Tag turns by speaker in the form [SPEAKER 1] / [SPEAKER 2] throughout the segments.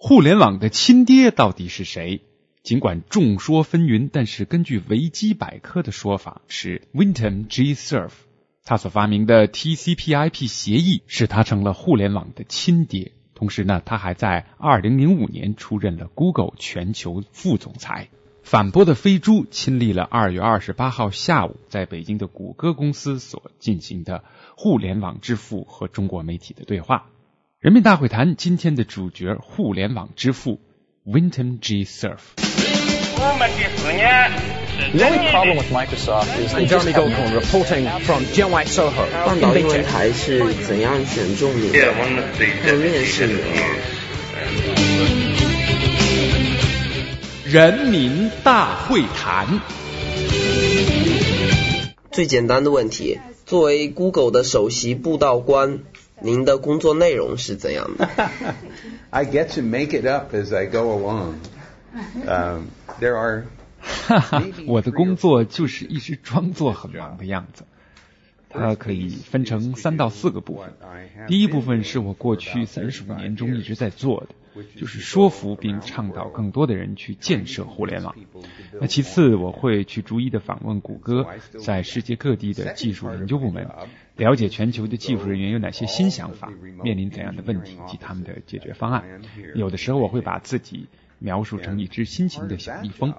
[SPEAKER 1] 互联网的亲爹到底是谁？尽管众说纷纭，但是根据维基百科的说法是 Winton G. Cerf，他所发明的 TCP/IP 协议使他成了互联网的亲爹。同时呢，他还在2005年出任了 Google 全球副总裁。反驳的飞猪亲历了2月28号下午在北京的谷歌公司所进行的互联网之父和中国媒体的对话。人民大会谈今天的主角，互联网之父 Winton G. Cerf。
[SPEAKER 2] The only problem with Microsoft is that Jeremy Goldcorn reporting from Jianwhai Soho
[SPEAKER 3] 半岛英文台是怎样选中你的？和面试你
[SPEAKER 1] 人民大会谈。
[SPEAKER 3] 最简单的问题，作为 Google 的首席布道官，您的工作内容是怎样的？
[SPEAKER 4] I get to make it up as I go along. Um, there are
[SPEAKER 1] 哈哈，我的工作就是一直装作很忙的样子。它可以分成三到四个部分。第一部分是我过去三十五年中一直在做的，就是说服并倡导更多的人去建设互联网。那其次，我会去逐一的访问谷歌在世界各地的技术研究部门，了解全球的技术人员有哪些新想法，面临怎样的问题及他们的解决方案。有的时候我会把自己描述成一只辛勤的小蜜蜂。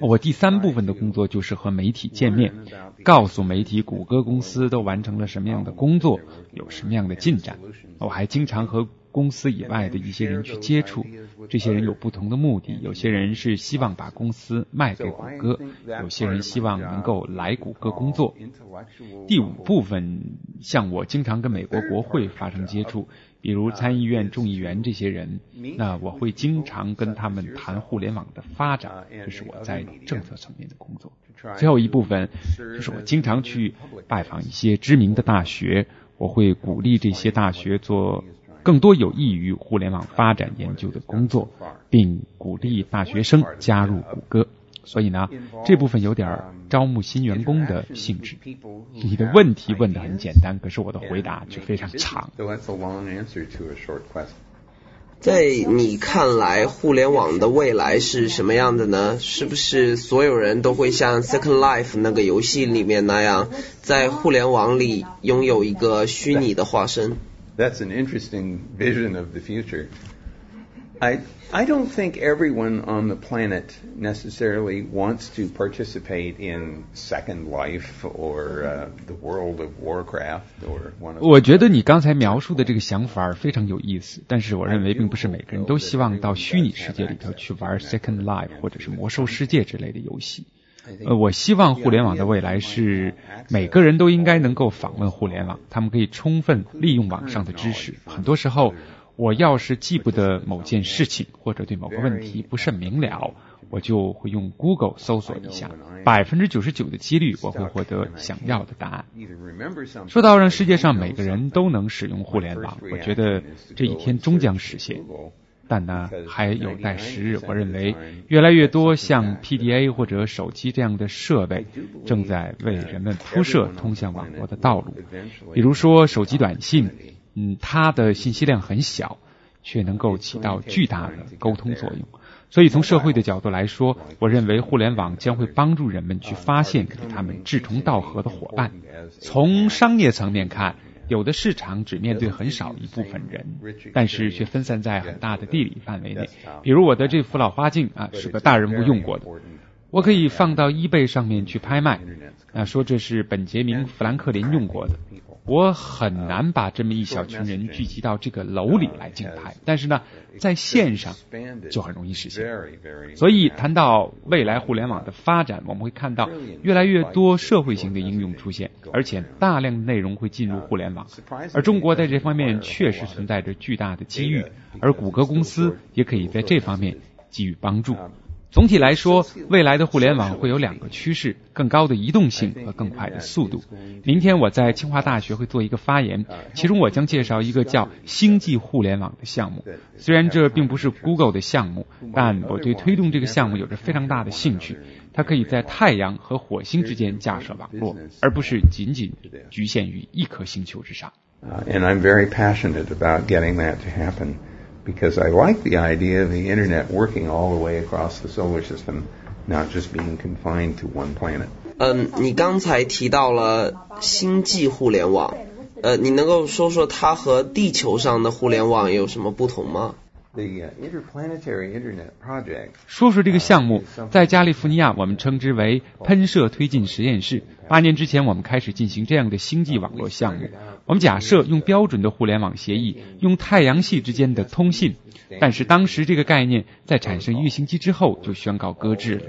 [SPEAKER 1] 我第三部分的工作就是和媒体见面，告诉媒体谷歌公司都完成了什么样的工作，有什么样的进展。我还经常和公司以外的一些人去接触，这些人有不同的目的，有些人是希望把公司卖给谷歌，有些人希望能够来谷歌工作。第五部分，像我经常跟美国国会发生接触。比如参议院众议员这些人，那我会经常跟他们谈互联网的发展，这是我在政策层面的工作。最后一部分就是我经常去拜访一些知名的大学，我会鼓励这些大学做更多有益于互联网发展研究的工作，并鼓励大学生加入谷歌。所以呢，这部分有点招募新员工的性质。你的问题问的很简单，可是我的回答却非常长。
[SPEAKER 3] 在你看来，互联网的未来是什么样的呢？是不是所有人都会像 Second Life 那个游戏里面那样，在互联网里拥有一个虚拟的化身
[SPEAKER 4] That's an interesting vision of the future. I I don't think everyone on the planet necessarily wants to participate in Second Life or uh, the World of Warcraft or one of.
[SPEAKER 1] 我觉得你刚才描述的这个想法非常有意思，但是我认为并不是每个人都希望到虚拟世界里头去玩 Second Life 或者是魔兽世界之类的游戏。 呃，我希望互联网的未来是每个人都应该能够访问互联网，他们可以充分利用网上的知识。很多时候，我要是记不得某件事情或者对某个问题不甚明了，我就会用 Google 搜索一下，百分之九十九的几率我会获得想要的答案。说到让世界上每个人都能使用互联网，我觉得这一天终将实现。但呢，还有待时日。我认为，越来越多像 PDA 或者手机这样的设备，正在为人们铺设通向网络的道路。比如说，手机短信，嗯，它的信息量很小，却能够起到巨大的沟通作用。所以，从社会的角度来说，我认为互联网将会帮助人们去发现与他们志同道合的伙伴。从商业层面看，有的市场只面对很少一部分人，但是却分散在很大的地理范围内。比如我的这副老花镜啊，是个大人物用过的，我可以放到 eBay 上面去拍卖，啊，说这是本杰明·富兰克林用过的。我很难把这么一小群人聚集到这个楼里来竞拍，但是呢，在线上就很容易实现。所以谈到未来互联网的发展，我们会看到越来越多社会型的应用出现，而且大量的内容会进入互联网。而中国在这方面确实存在着巨大的机遇，而谷歌公司也可以在这方面给予帮助。总体来说，未来的互联网会有两个趋势：更高的移动性和更快的速度。明天我在清华大学会做一个发言，其中我将介绍一个叫“星际互联网”的项目。虽然这并不是 Google 的项目，但我对推动这个项目有着非常大的兴趣。它可以在太阳和火星之间架设网络，而不是仅仅局限于一颗星球之上。
[SPEAKER 4] Uh, and I'm very passionate about getting that to happen because I like the idea of the internet working all the way across the solar system, not just being confined to one planet.
[SPEAKER 3] 嗯，你刚才提到了星际互联网，呃，你能够说说它和地球上的互联网有什么不同吗？
[SPEAKER 4] The uh, interplanetary internet project
[SPEAKER 1] 说说这个项目，在加利福尼亚我们称之为喷射推进实验室。八年之前，我们开始进行这样的星际网络项目。我们假设用标准的互联网协议，用太阳系之间的通信。但是当时这个概念在产生一个星期之后就宣告搁置了。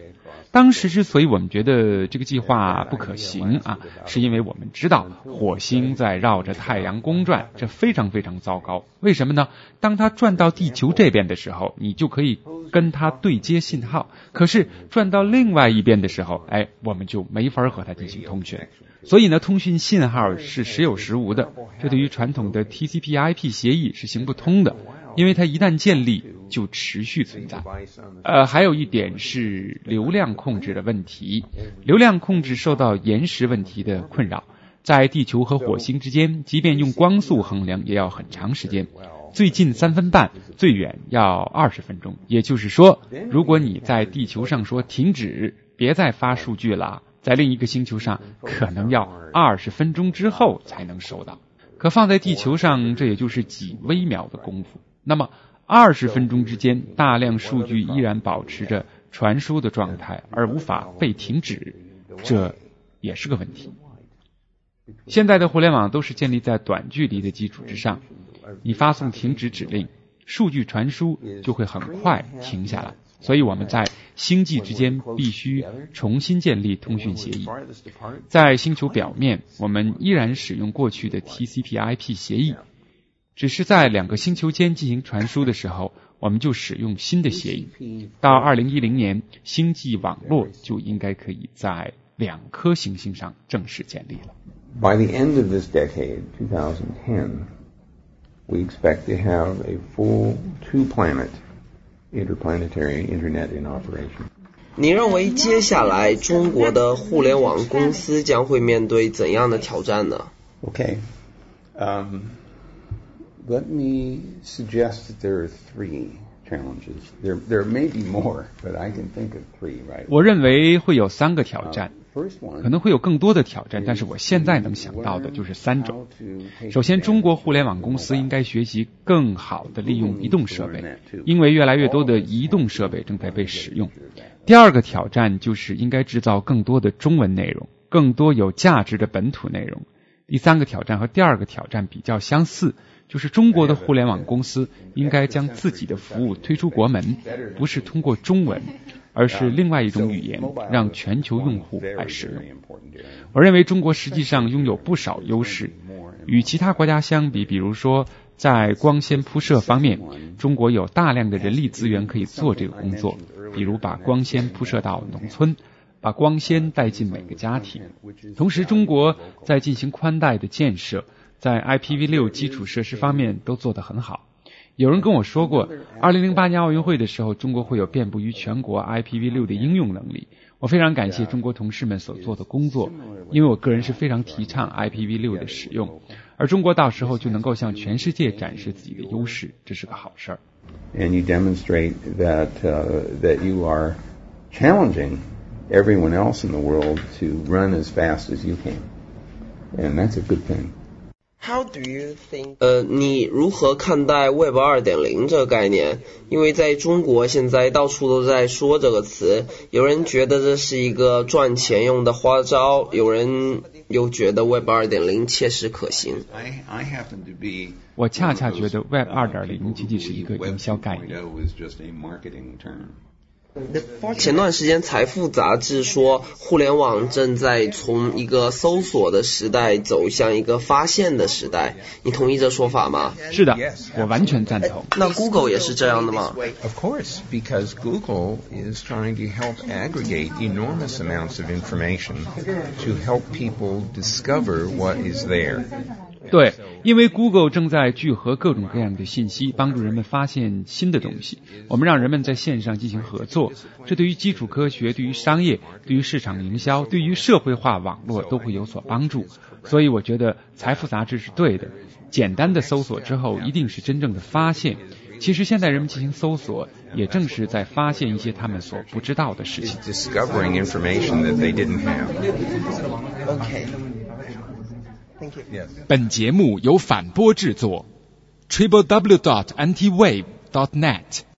[SPEAKER 1] 当时之所以我们觉得这个计划不可行啊，是因为我们知道火星在绕着太阳公转，这非常非常糟糕。为什么呢？当它转到地球这边的时候，你就可以跟它对接信号；可是转到另外一边的时候，哎，我们就没法和它进行通讯。所以呢，通讯信号是时有时无的，这对于传统的 TCP/IP 协议是行不通的。因为它一旦建立就持续存在。呃，还有一点是流量控制的问题，流量控制受到延时问题的困扰，在地球和火星之间，即便用光速衡量也要很长时间，最近三分半，最远要二十分钟。也就是说，如果你在地球上说停止，别再发数据了，在另一个星球上可能要二十分钟之后才能收到。可放在地球上，这也就是几微秒的功夫。那么二十分钟之间，大量数据依然保持着传输的状态，而无法被停止，这也是个问题。现在的互联网都是建立在短距离的基础之上，你发送停止指令，数据传输就会很快停下来。所以我们在星际之间必须重新建立通讯协议。在星球表面，我们依然使用过去的 TCP/IP 协议。只是在两个星球间进行传输的时候，我们就使用新的协议。到二零一零年，星际网络就应该可以在两颗行星上正式建立了。
[SPEAKER 4] By the end of this decade, 2010, we expect to have a full two-planet interplanetary internet in operation.
[SPEAKER 3] 你认为接下来中国的互联网公司将会面对怎样的挑战呢
[SPEAKER 4] ？Okay. Um, let me suggest that there are three challenges. There, there may be more, but I can think of three right
[SPEAKER 1] 我认为会有三个挑战
[SPEAKER 4] ，First one
[SPEAKER 1] 可能会有更多的挑战，但是我现在能想到的就是三种。首先，中国互联网公司应该学习更好的利用移动设备，因为越来越多的移动设备正在被使用。第二个挑战就是应该制造更多的中文内容，更多有价值的本土内容。第三个挑战和第二个挑战比较相似，就是中国的互联网公司应该将自己的服务推出国门，不是通过中文，而是另外一种语言，让全球用户来使用。我认为中国实际上拥有不少优势，与其他国家相比，比如说在光纤铺设方面，中国有大量的人力资源可以做这个工作，比如把光纤铺设到农村。把光纤带进每个家庭，同时中国在进行宽带的建设，在 IPv6 基础设施方面都做得很好。有人跟我说过，二零零八年奥运会的时候，中国会有遍布于全国 IPv6 的应用能力。我非常感谢中国同事们所做的工作，因为我个人是非常提倡 IPv6 的使用，而中国到时候就能够向全世界展示自己的优势，这是个好事儿。
[SPEAKER 4] and you demonstrate that that you are challenging everyone else in the world to run as fast as you can, and that's a good thing.
[SPEAKER 3] How do you think？呃，你如何看待 Web 二点零这个概念？因为在中国现在到处都在说这个词，有人觉得这是一个赚钱用的花招，有人又觉得 Web 二点零切实可行。
[SPEAKER 4] I, I happen to be.
[SPEAKER 1] 我恰恰觉得 Web 二点零仅仅是一个营销概念。
[SPEAKER 4] 2.0 is just a marketing term.
[SPEAKER 3] 前段时间，《财富》杂志说，互联网正在从一个搜索的时代走向一个发现的时代。你同意这说法吗？
[SPEAKER 1] 是的，我完全赞同。
[SPEAKER 3] 那 Google 也是这样的吗？
[SPEAKER 5] Of course, because Google is trying to help aggregate enormous amounts of information to help people discover what is there.
[SPEAKER 1] 对，因为 Google 正在聚合各种各样的信息，帮助人们发现新的东西。我们让人们在线上进行合作，这对于基础科学、对于商业、对于市场营销、对于社会化网络都会有所帮助。所以我觉得《财富》杂志是对的。简单的搜索之后，一定是真正的发现。
[SPEAKER 4] 其实现在人们进行搜索，也正是在发现一些他们所不知道的事情。
[SPEAKER 3] Discovering
[SPEAKER 6] Thank you.
[SPEAKER 3] Yes.
[SPEAKER 1] 本节目由反播制作，triple w dot antiwave dot net。